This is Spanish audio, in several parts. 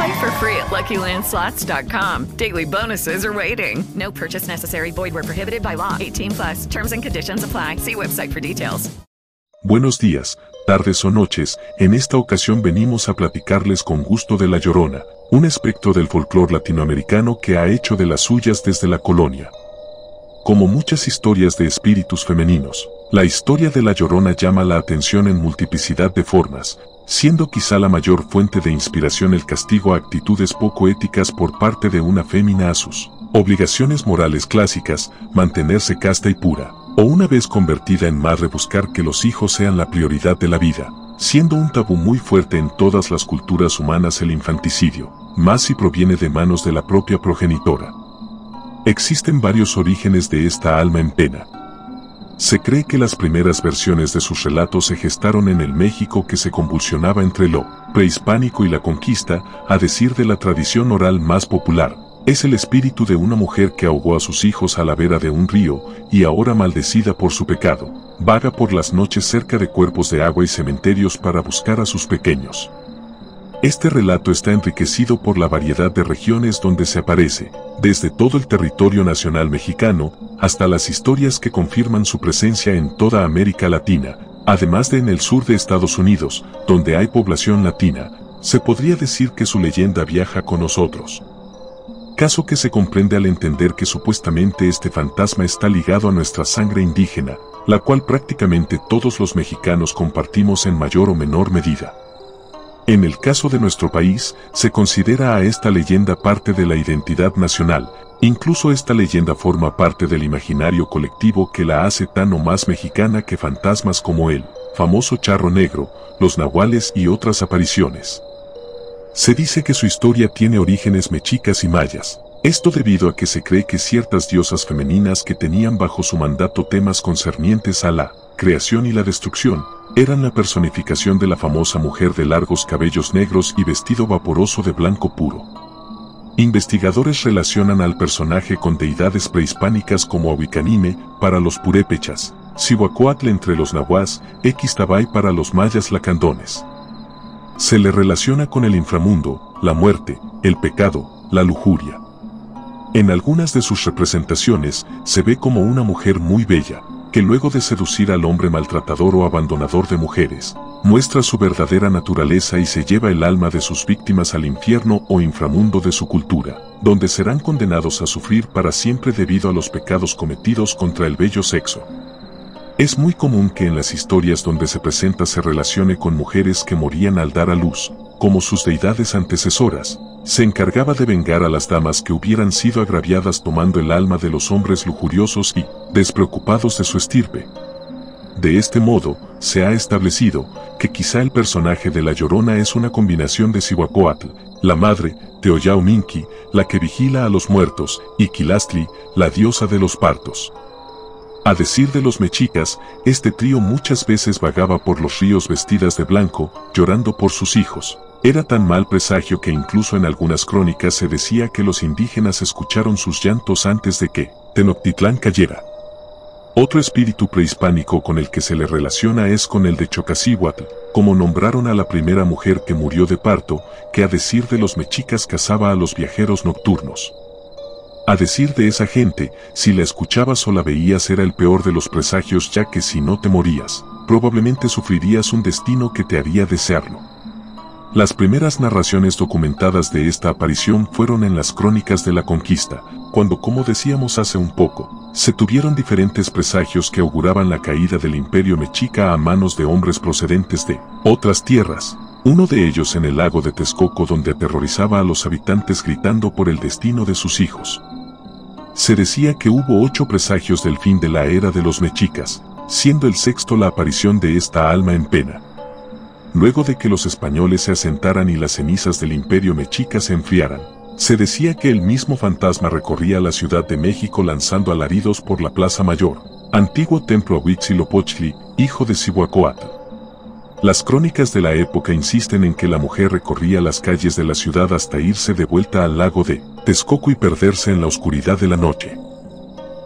Play for free at LuckyLandSlots.com. Daily bonuses are waiting. No purchase necessary. Void where prohibited by law. 18 plus. Terms and conditions apply. See website for details. Buenos días, tardes o noches. En esta ocasión venimos a platicarles con gusto de La Llorona, un espectro del folclore latinoamericano que ha hecho de las suyas desde la colonia. Como muchas historias de espíritus femeninos, la historia de La Llorona llama la atención en multiplicidad de formas, siendo quizá la mayor fuente de inspiración el castigo a actitudes poco éticas por parte de una fémina a sus obligaciones morales clásicas, mantenerse casta y pura, o una vez convertida en madre buscar que los hijos sean la prioridad de la vida, siendo un tabú muy fuerte en todas las culturas humanas el infanticidio, más si proviene de manos de la propia progenitora. Existen varios orígenes de esta alma en pena. Se cree que las primeras versiones de sus relatos se gestaron en el México que se convulsionaba entre lo prehispánico y la conquista, a decir de la tradición oral más popular. Es el espíritu de una mujer que ahogó a sus hijos a la vera de un río y ahora maldecida por su pecado, vaga por las noches cerca de cuerpos de agua y cementerios para buscar a sus pequeños. Este relato está enriquecido por la variedad de regiones donde se aparece, desde todo el territorio nacional mexicano, hasta las historias que confirman su presencia en toda América Latina, además de en el sur de Estados Unidos, donde hay población latina, se podría decir que su leyenda viaja con nosotros. Caso que se comprende al entender que supuestamente este fantasma está ligado a nuestra sangre indígena, la cual prácticamente todos los mexicanos compartimos en mayor o menor medida. En el caso de nuestro país, se considera a esta leyenda parte de la identidad nacional, incluso esta leyenda forma parte del imaginario colectivo que la hace tan o más mexicana que fantasmas como el famoso charro negro, los nahuales y otras apariciones. Se dice que su historia tiene orígenes mexicas y mayas, esto debido a que se cree que ciertas diosas femeninas que tenían bajo su mandato temas concernientes a la creación y la destrucción, eran la personificación de la famosa mujer de largos cabellos negros y vestido vaporoso de blanco puro. Investigadores relacionan al personaje con deidades prehispánicas como Ahuicanime para los purépechas, Cihuacoatl entre los nahuas, Xtabay para los mayas lacandones. Se le relaciona con el inframundo, la muerte, el pecado, la lujuria. En algunas de sus representaciones se ve como una mujer muy bella, que luego de seducir al hombre maltratador o abandonador de mujeres, muestra su verdadera naturaleza y se lleva el alma de sus víctimas al infierno o inframundo de su cultura, donde serán condenados a sufrir para siempre debido a los pecados cometidos contra el bello sexo. Es muy común que en las historias donde se presenta se relacione con mujeres que morían al dar a luz, como sus deidades antecesoras, se encargaba de vengar a las damas que hubieran sido agraviadas tomando el alma de los hombres lujuriosos y despreocupados de su estirpe. De este modo, se ha establecido que quizá el personaje de la Llorona es una combinación de Cihuacoatl, la madre, Teoyauminki, la que vigila a los muertos, y Quilastli, la diosa de los partos. A decir de los mexicas, este trío muchas veces vagaba por los ríos vestidas de blanco, llorando por sus hijos. Era tan mal presagio que incluso en algunas crónicas se decía que los indígenas escucharon sus llantos antes de que Tenochtitlán cayera. Otro espíritu prehispánico con el que se le relaciona es con el de Chocasíhuatl, como nombraron a la primera mujer que murió de parto, que a decir de los mexicas cazaba a los viajeros nocturnos. A decir de esa gente, si la escuchabas o la veías era el peor de los presagios ya que si no te morías, probablemente sufrirías un destino que te haría desearlo. Las primeras narraciones documentadas de esta aparición fueron en las crónicas de la conquista, cuando como decíamos hace un poco, se tuvieron diferentes presagios que auguraban la caída del imperio mexica a manos de hombres procedentes de otras tierras, uno de ellos en el lago de Texcoco donde aterrorizaba a los habitantes gritando por el destino de sus hijos. Se decía que hubo ocho presagios del fin de la era de los mexicas, siendo el sexto la aparición de esta alma en pena. Luego de que los españoles se asentaran y las cenizas del imperio mexica se enfriaran, se decía que el mismo fantasma recorría la Ciudad de México lanzando alaridos por la Plaza Mayor, antiguo templo a Huitzilopochtli, hijo de Cihuacóatl. Las crónicas de la época insisten en que la mujer recorría las calles de la ciudad hasta irse de vuelta al lago de Texcoco y perderse en la oscuridad de la noche.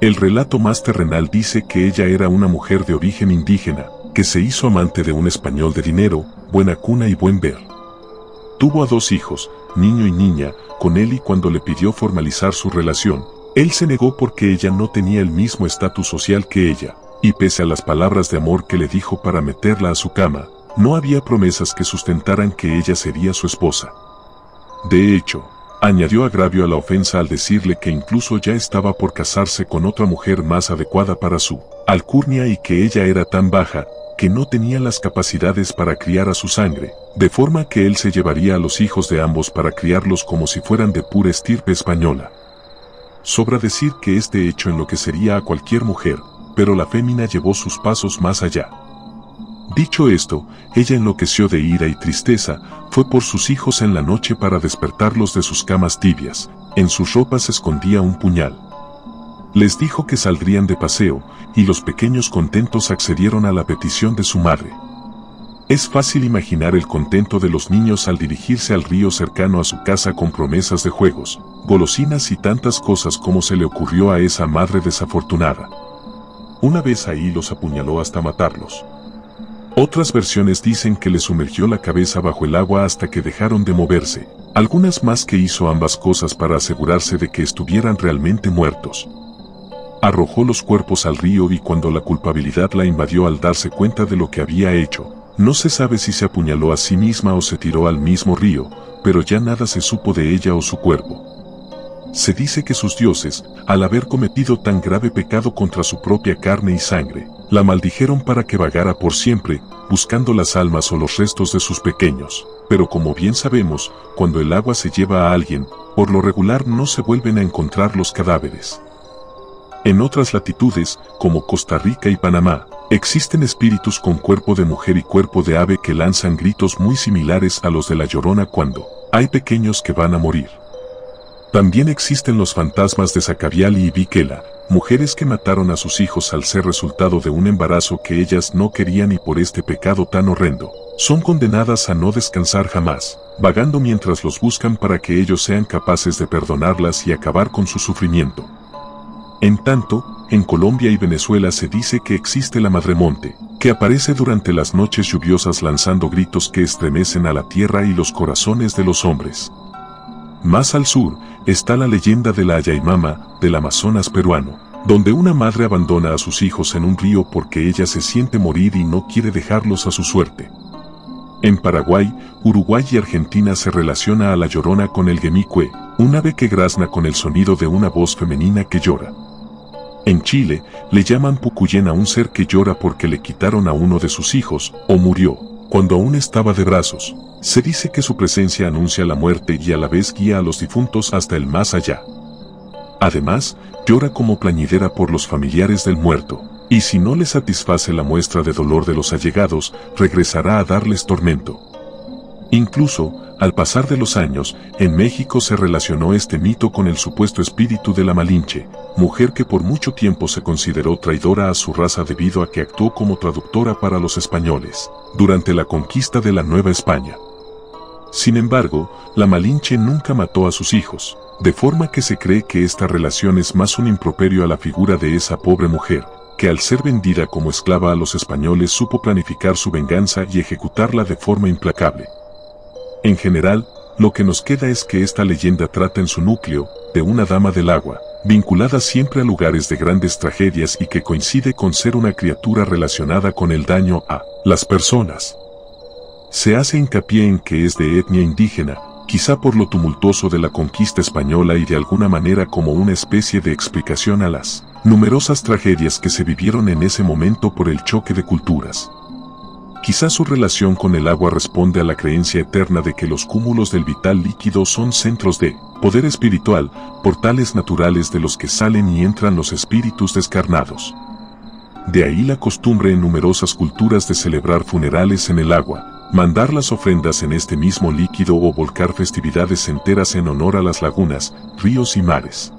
El relato más terrenal dice que ella era una mujer de origen indígena, que se hizo amante de un español de dinero, buena cuna y buen ver. Tuvo a dos hijos, niño y niña, con él y cuando le pidió formalizar su relación, él se negó porque ella no tenía el mismo estatus social que ella, y pese a las palabras de amor que le dijo para meterla a su cama, no había promesas que sustentaran que ella sería su esposa. De hecho, añadió agravio a la ofensa al decirle que incluso ya estaba por casarse con otra mujer más adecuada para su alcurnia y que ella era tan baja, que no tenía las capacidades para criar a su sangre, de forma que él se llevaría a los hijos de ambos para criarlos como si fueran de pura estirpe española. Sobra decir que este hecho enloquecería a cualquier mujer, pero la fémina llevó sus pasos más allá. Dicho esto, ella enloqueció de ira y tristeza, fue por sus hijos en la noche para despertarlos de sus camas tibias, en sus ropas escondía un puñal. Les dijo que saldrían de paseo, y los pequeños contentos accedieron a la petición de su madre. Es fácil imaginar el contento de los niños al dirigirse al río cercano a su casa con promesas de juegos, golosinas y tantas cosas como se le ocurrió a esa madre desafortunada. Una vez ahí los apuñaló hasta matarlos. Otras versiones dicen que le sumergió la cabeza bajo el agua hasta que dejaron de moverse, algunas más que hizo ambas cosas para asegurarse de que estuvieran realmente muertos. Arrojó los cuerpos al río y cuando la culpabilidad la invadió al darse cuenta de lo que había hecho, no se sabe si se apuñaló a sí misma o se tiró al mismo río, pero ya nada se supo de ella o su cuerpo. Se dice que sus dioses, al haber cometido tan grave pecado contra su propia carne y sangre, la maldijeron para que vagara por siempre, buscando las almas o los restos de sus pequeños. Pero como bien sabemos, cuando el agua se lleva a alguien, por lo regular no se vuelven a encontrar los cadáveres. En otras latitudes, como Costa Rica y Panamá, existen espíritus con cuerpo de mujer y cuerpo de ave que lanzan gritos muy similares a los de la llorona cuando hay pequeños que van a morir. También existen los fantasmas de Zacaviali y Viquela, mujeres que mataron a sus hijos al ser resultado de un embarazo que ellas no querían y por este pecado tan horrendo, son condenadas a no descansar jamás, vagando mientras los buscan para que ellos sean capaces de perdonarlas y acabar con su sufrimiento. En tanto, en Colombia y Venezuela se dice que existe la Madremonte, que aparece durante las noches lluviosas lanzando gritos que estremecen a la tierra y los corazones de los hombres. Más al sur, está la leyenda de la Ayaimama, del Amazonas peruano, donde una madre abandona a sus hijos en un río porque ella se siente morir y no quiere dejarlos a su suerte. En Paraguay, Uruguay y Argentina se relaciona a la llorona con el gemicue, un ave que grazna con el sonido de una voz femenina que llora. En Chile, le llaman Pucuyen a un ser que llora porque le quitaron a uno de sus hijos, o murió, cuando aún estaba de brazos. Se dice que su presencia anuncia la muerte y a la vez guía a los difuntos hasta el más allá. Además, llora como plañidera por los familiares del muerto, y si no le satisface la muestra de dolor de los allegados, regresará a darles tormento. Incluso, al pasar de los años, en México se relacionó este mito con el supuesto espíritu de la Malinche, mujer que por mucho tiempo se consideró traidora a su raza debido a que actuó como traductora para los españoles, durante la conquista de la Nueva España. Sin embargo, la Malinche nunca mató a sus hijos, de forma que se cree que esta relación es más un improperio a la figura de esa pobre mujer, que al ser vendida como esclava a los españoles supo planificar su venganza y ejecutarla de forma implacable. En general, lo que nos queda es que esta leyenda trata en su núcleo, de una dama del agua, vinculada siempre a lugares de grandes tragedias y que coincide con ser una criatura relacionada con el daño a las personas. Se hace hincapié en que es de etnia indígena, quizá por lo tumultuoso de la conquista española y de alguna manera como una especie de explicación a las numerosas tragedias que se vivieron en ese momento por el choque de culturas. Quizá su relación con el agua responde a la creencia eterna de que los cúmulos del vital líquido son centros de poder espiritual, portales naturales de los que salen y entran los espíritus descarnados. De ahí la costumbre en numerosas culturas de celebrar funerales en el agua, mandar las ofrendas en este mismo líquido o volcar festividades enteras en honor a las lagunas, ríos y mares.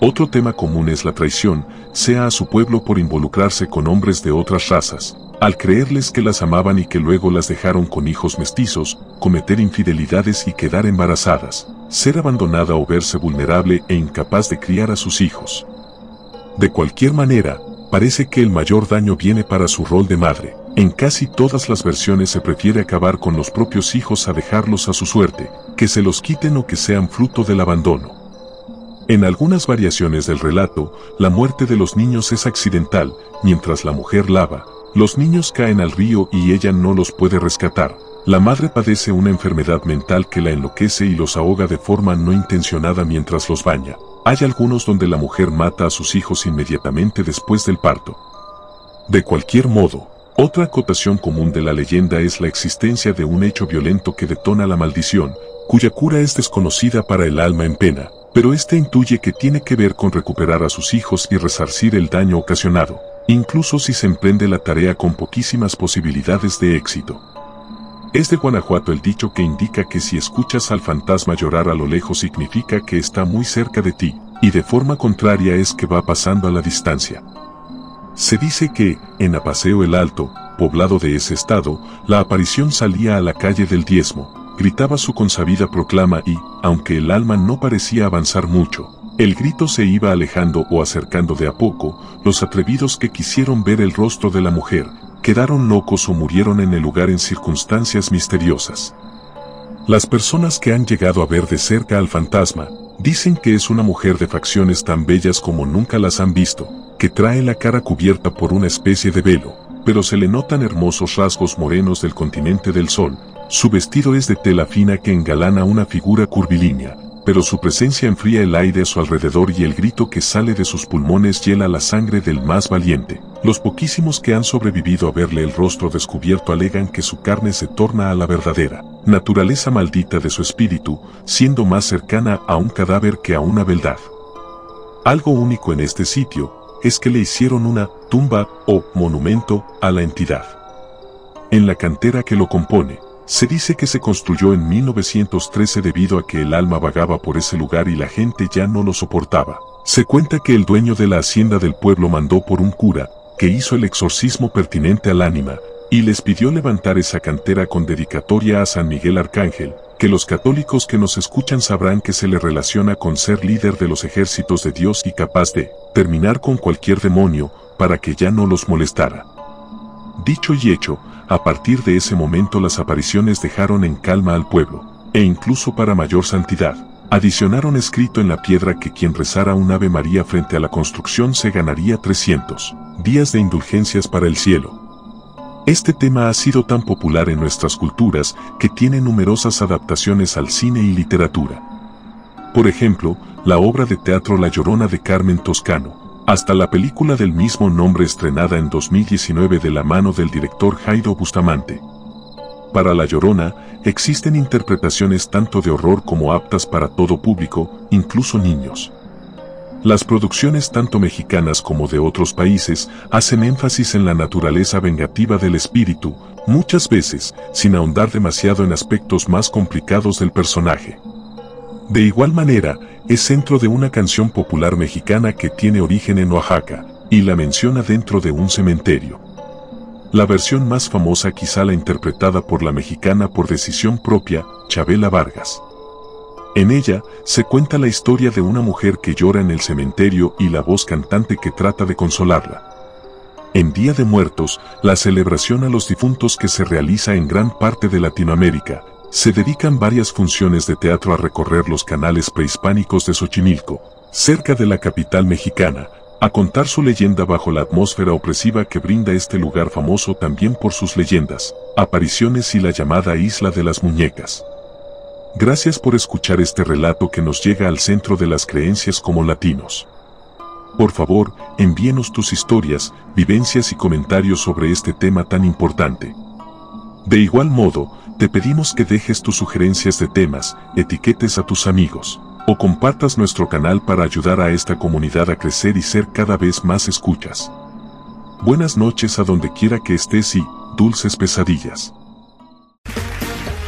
Otro tema común es la traición, sea a su pueblo por involucrarse con hombres de otras razas, al creerles que las amaban y que luego las dejaron con hijos mestizos, cometer infidelidades y quedar embarazadas, ser abandonada o verse vulnerable e incapaz de criar a sus hijos. De cualquier manera, parece que el mayor daño viene para su rol de madre. En casi todas las versiones se prefiere acabar con los propios hijos a dejarlos a su suerte, que se los quiten o que sean fruto del abandono. En algunas variaciones del relato, la muerte de los niños es accidental, mientras la mujer lava, los niños caen al río y ella no los puede rescatar. La madre padece una enfermedad mental que la enloquece y los ahoga de forma no intencionada mientras los baña. Hay algunos donde la mujer mata a sus hijos inmediatamente después del parto. De cualquier modo, otra acotación común de la leyenda es la existencia de un hecho violento que detona la maldición, cuya cura es desconocida para el alma en pena, pero éste intuye que tiene que ver con recuperar a sus hijos y resarcir el daño ocasionado, incluso si se emprende la tarea con poquísimas posibilidades de éxito. Es de Guanajuato el dicho que indica que si escuchas al fantasma llorar a lo lejos significa que está muy cerca de ti, y de forma contraria es que va pasando a la distancia. Se dice que, en Apaseo el Alto, poblado de ese estado, la aparición salía a la calle del diezmo, gritaba su consabida proclama y, aunque el alma no parecía avanzar mucho, el grito se iba alejando o acercando de a poco, los atrevidos que quisieron ver el rostro de la mujer, quedaron locos o murieron en el lugar en circunstancias misteriosas. Las personas que han llegado a ver de cerca al fantasma, dicen que es una mujer de facciones tan bellas como nunca las han visto, que trae la cara cubierta por una especie de velo, pero se le notan hermosos rasgos morenos del continente del sol, su vestido es de tela fina que engalana una figura curvilínea, pero su presencia enfría el aire a su alrededor y el grito que sale de sus pulmones hiela la sangre del más valiente. Los poquísimos que han sobrevivido a verle el rostro descubierto alegan que su carne se torna a la verdadera naturaleza maldita de su espíritu, siendo más cercana a un cadáver que a una beldad. Algo único en este sitio es que le hicieron una tumba o monumento a la entidad. En la cantera que lo compone, se dice que se construyó en 1913 debido a que el alma vagaba por ese lugar y la gente ya no lo soportaba. Se cuenta que el dueño de la hacienda del pueblo mandó por un cura, que hizo el exorcismo pertinente al ánima, y les pidió levantar esa cantera con dedicatoria a San Miguel Arcángel, que los católicos que nos escuchan sabrán que se le relaciona con ser líder de los ejércitos de Dios y capaz de terminar con cualquier demonio, para que ya no los molestara. Dicho y hecho, a partir de ese momento las apariciones dejaron en calma al pueblo, e incluso para mayor santidad, adicionaron escrito en la piedra que quien rezara un Ave María frente a la construcción se ganaría 300 días de indulgencias para el cielo. Este tema ha sido tan popular en nuestras culturas que tiene numerosas adaptaciones al cine y literatura. Por ejemplo, la obra de teatro La Llorona de Carmen Toscano, hasta la película del mismo nombre estrenada en 2019 de la mano del director Jaido Bustamante. Para La Llorona, existen interpretaciones tanto de horror como aptas para todo público, incluso niños. Las producciones tanto mexicanas como de otros países hacen énfasis en la naturaleza vengativa del espíritu, muchas veces sin ahondar demasiado en aspectos más complicados del personaje. De igual manera, es centro de una canción popular mexicana que tiene origen en Oaxaca, y la menciona dentro de un cementerio. La versión más famosa quizá la interpretada por la mexicana por decisión propia, Chabela Vargas. En ella, se cuenta la historia de una mujer que llora en el cementerio y la voz cantante que trata de consolarla. En Día de Muertos, la celebración a los difuntos que se realiza en gran parte de Latinoamérica, se dedican varias funciones de teatro a recorrer los canales prehispánicos de Xochimilco, cerca de la capital mexicana, a contar su leyenda bajo la atmósfera opresiva que brinda este lugar famoso también por sus leyendas, apariciones y la llamada Isla de las Muñecas. Gracias por escuchar este relato que nos llega al centro de las creencias como latinos. Por favor, envíenos tus historias, vivencias y comentarios sobre este tema tan importante. De igual modo, te pedimos que dejes tus sugerencias de temas, etiquetes a tus amigos, o compartas nuestro canal para ayudar a esta comunidad a crecer y ser cada vez más escuchas. Buenas noches a donde quiera que estés y dulces pesadillas.